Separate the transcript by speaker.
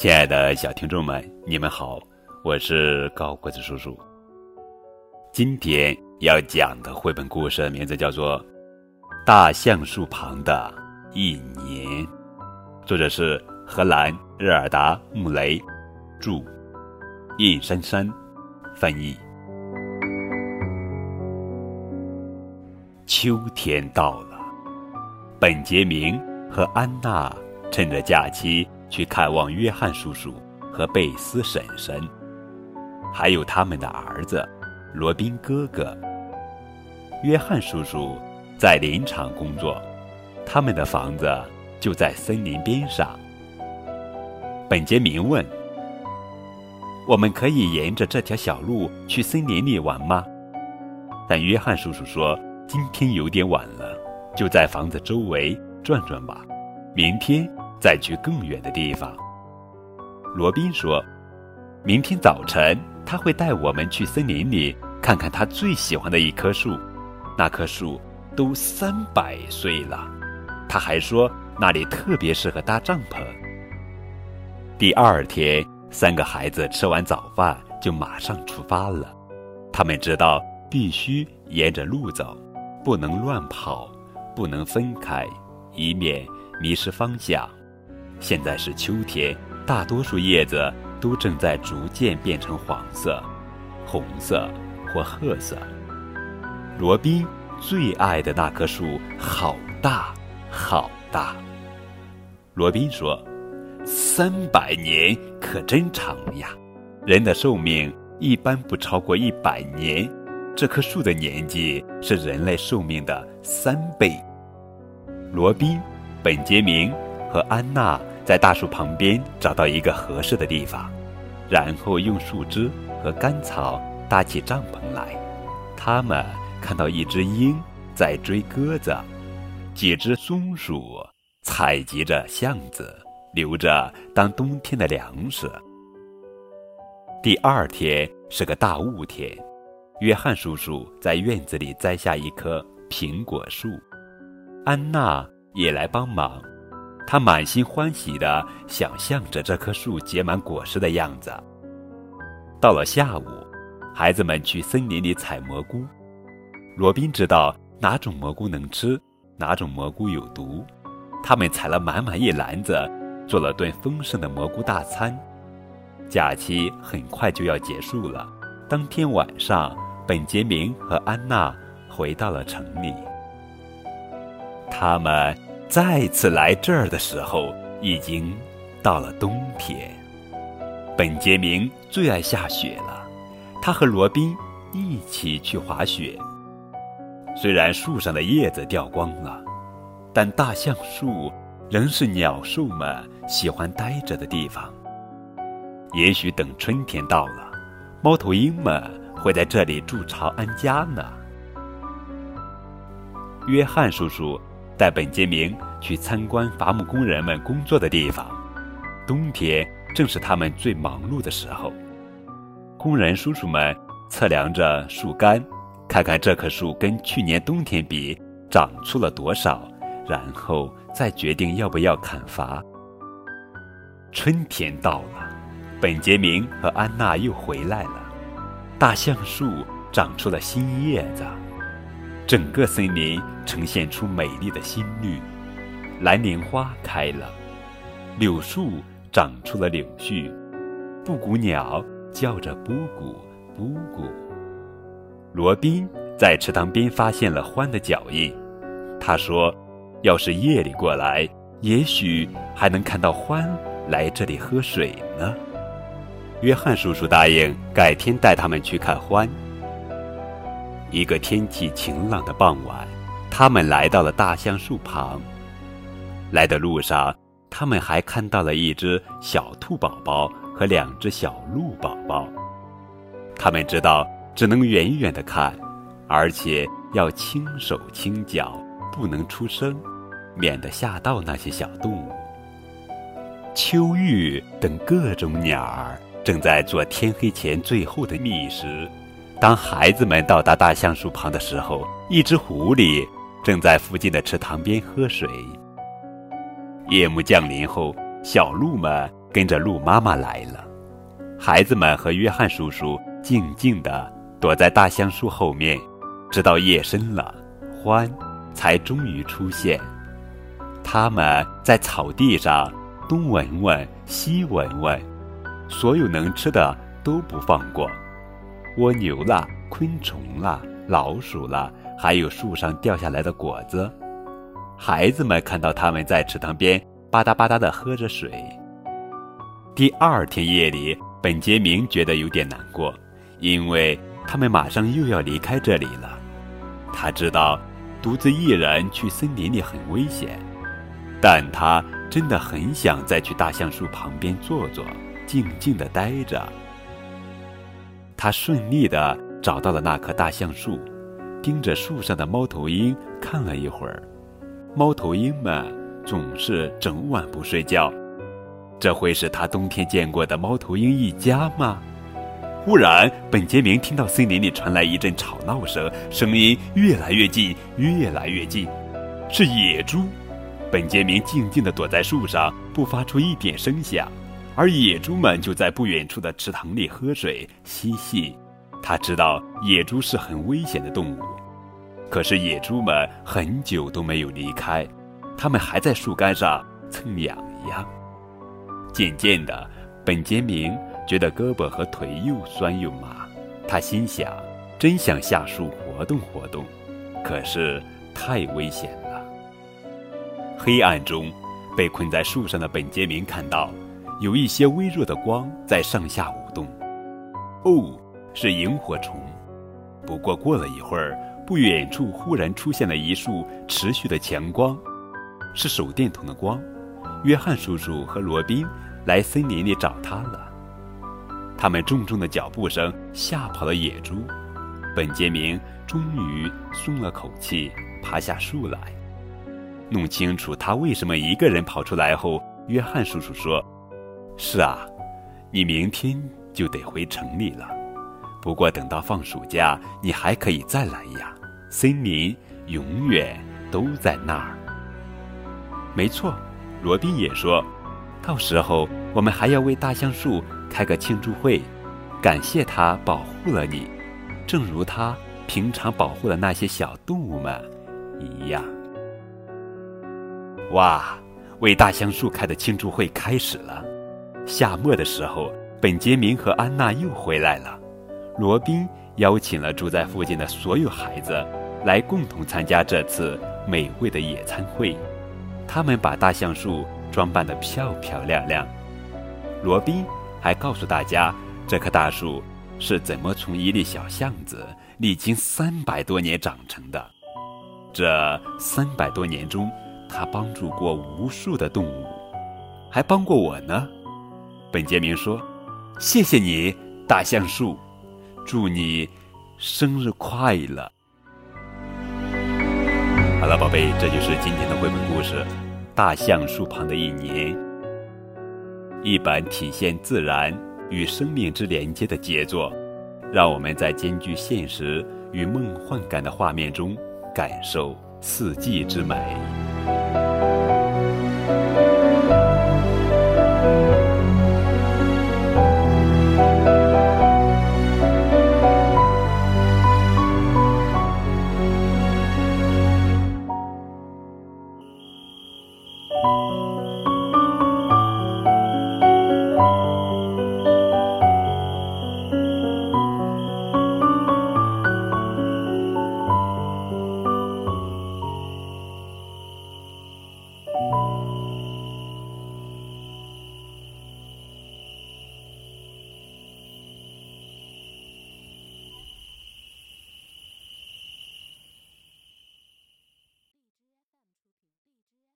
Speaker 1: 亲爱的小听众们，你们好，我是高个子叔叔。今天要讲的绘本故事名字叫做《大橡树旁的一年》，作者是荷兰日尔达·穆雷，著，印珊珊翻译。秋天到了，本杰明和安娜趁着假期。去看望约翰叔叔和贝斯婶婶，还有他们的儿子罗宾哥哥。约翰叔叔在林场工作，他们的房子就在森林边上。本杰明问：“我们可以沿着这条小路去森林里玩吗？”但约翰叔叔说：“今天有点晚了，就在房子周围转转吧，明天。”再去更远的地方。罗宾说：“明天早晨他会带我们去森林里看看他最喜欢的一棵树，那棵树都三百岁了。他还说那里特别适合搭帐篷。”第二天，三个孩子吃完早饭就马上出发了。他们知道必须沿着路走，不能乱跑，不能分开，以免迷失方向。现在是秋天，大多数叶子都正在逐渐变成黄色、红色或褐色。罗宾最爱的那棵树好大，好大。罗宾说：“三百年可真长呀！人的寿命一般不超过一百年，这棵树的年纪是人类寿命的三倍。”罗宾、本杰明和安娜。在大树旁边找到一个合适的地方，然后用树枝和干草搭起帐篷来。他们看到一只鹰在追鸽子，几只松鼠采集着橡子，留着当冬天的粮食。第二天是个大雾天，约翰叔叔在院子里栽下一棵苹果树，安娜也来帮忙。他满心欢喜地想象着这棵树结满果实的样子。到了下午，孩子们去森林里采蘑菇。罗宾知道哪种蘑菇能吃，哪种蘑菇有毒。他们采了满满一篮子，做了顿丰盛的蘑菇大餐。假期很快就要结束了。当天晚上，本杰明和安娜回到了城里。他们。再次来这儿的时候，已经到了冬天。本杰明最爱下雪了，他和罗宾一起去滑雪。虽然树上的叶子掉光了，但大橡树仍是鸟兽们喜欢待着的地方。也许等春天到了，猫头鹰们会在这里筑巢安家呢。约翰叔叔。带本杰明去参观伐木工人们工作的地方。冬天正是他们最忙碌的时候。工人叔叔们测量着树干，看看这棵树跟去年冬天比长出了多少，然后再决定要不要砍伐。春天到了，本杰明和安娜又回来了。大橡树长出了新叶子。整个森林呈现出美丽的新绿，蓝莲花开了，柳树长出了柳絮，布谷鸟叫着布谷布谷。罗宾在池塘边发现了獾的脚印，他说：“要是夜里过来，也许还能看到獾来这里喝水呢。”约翰叔叔答应改天带他们去看獾。一个天气晴朗的傍晚，他们来到了大橡树旁。来的路上，他们还看到了一只小兔宝宝和两只小鹿宝宝。他们知道只能远远的看，而且要轻手轻脚，不能出声，免得吓到那些小动物。秋玉等各种鸟儿正在做天黑前最后的觅食。当孩子们到达大橡树旁的时候，一只狐狸正在附近的池塘边喝水。夜幕降临后，小鹿们跟着鹿妈妈来了。孩子们和约翰叔叔静静地躲在大橡树后面，直到夜深了，獾才终于出现。他们在草地上东闻闻，西闻闻，所有能吃的都不放过，蜗牛啦，昆虫啦，老鼠啦，还有树上掉下来的果子。孩子们看到他们在池塘边吧嗒吧嗒地喝着水。第二天夜里，本杰明觉得有点难过，因为他们马上又要离开这里了。他知道独自一人去森林里很危险，但他真的很想再去大橡树旁边坐坐，静静地待着。他顺利地找到了那棵大橡树，盯着树上的猫头鹰看了一会儿。猫头鹰们总是整晚不睡觉，这会是他冬天见过的猫头鹰一家吗？忽然，本杰明听到森林里传来一阵吵闹声，声音越来越近，越来越近，是野猪。本杰明静静地躲在树上，不发出一点声响，而野猪们就在不远处的池塘里喝水嬉戏。他知道野猪是很危险的动物。可是野猪们很久都没有离开，它们还在树干上蹭痒痒。渐渐的，本杰明觉得胳膊和腿又酸又麻，他心想：真想下树活动活动，可是太危险了。黑暗中，被困在树上的本杰明看到有一些微弱的光在上下舞动。哦，是萤火虫。不过过了一会儿。不远处忽然出现了一束持续的强光，是手电筒的光。约翰叔叔和罗宾来森林里找他了。他们重重的脚步声吓跑了野猪。本杰明终于松了口气，爬下树来。弄清楚他为什么一个人跑出来后，约翰叔叔说：“是啊，你明天就得回城里了。不过等到放暑假，你还可以再来呀。”森林永远都在那儿。没错，罗宾也说，到时候我们还要为大橡树开个庆祝会，感谢它保护了你，正如它平常保护了那些小动物们一样。哇，为大橡树开的庆祝会开始了。夏末的时候，本杰明和安娜又回来了。罗宾邀请了住在附近的所有孩子。来共同参加这次美味的野餐会，他们把大橡树装扮得漂漂亮亮。罗宾还告诉大家，这棵大树是怎么从一粒小橡子历经三百多年长成的。这三百多年中，他帮助过无数的动物，还帮过我呢。本杰明说：“谢谢你，大橡树，祝你生日快乐。”好了，宝贝，这就是今天的绘本故事《大橡树旁的一年》，一本体现自然与生命之连接的杰作，让我们在兼具现实与梦幻感的画面中，感受四季之美。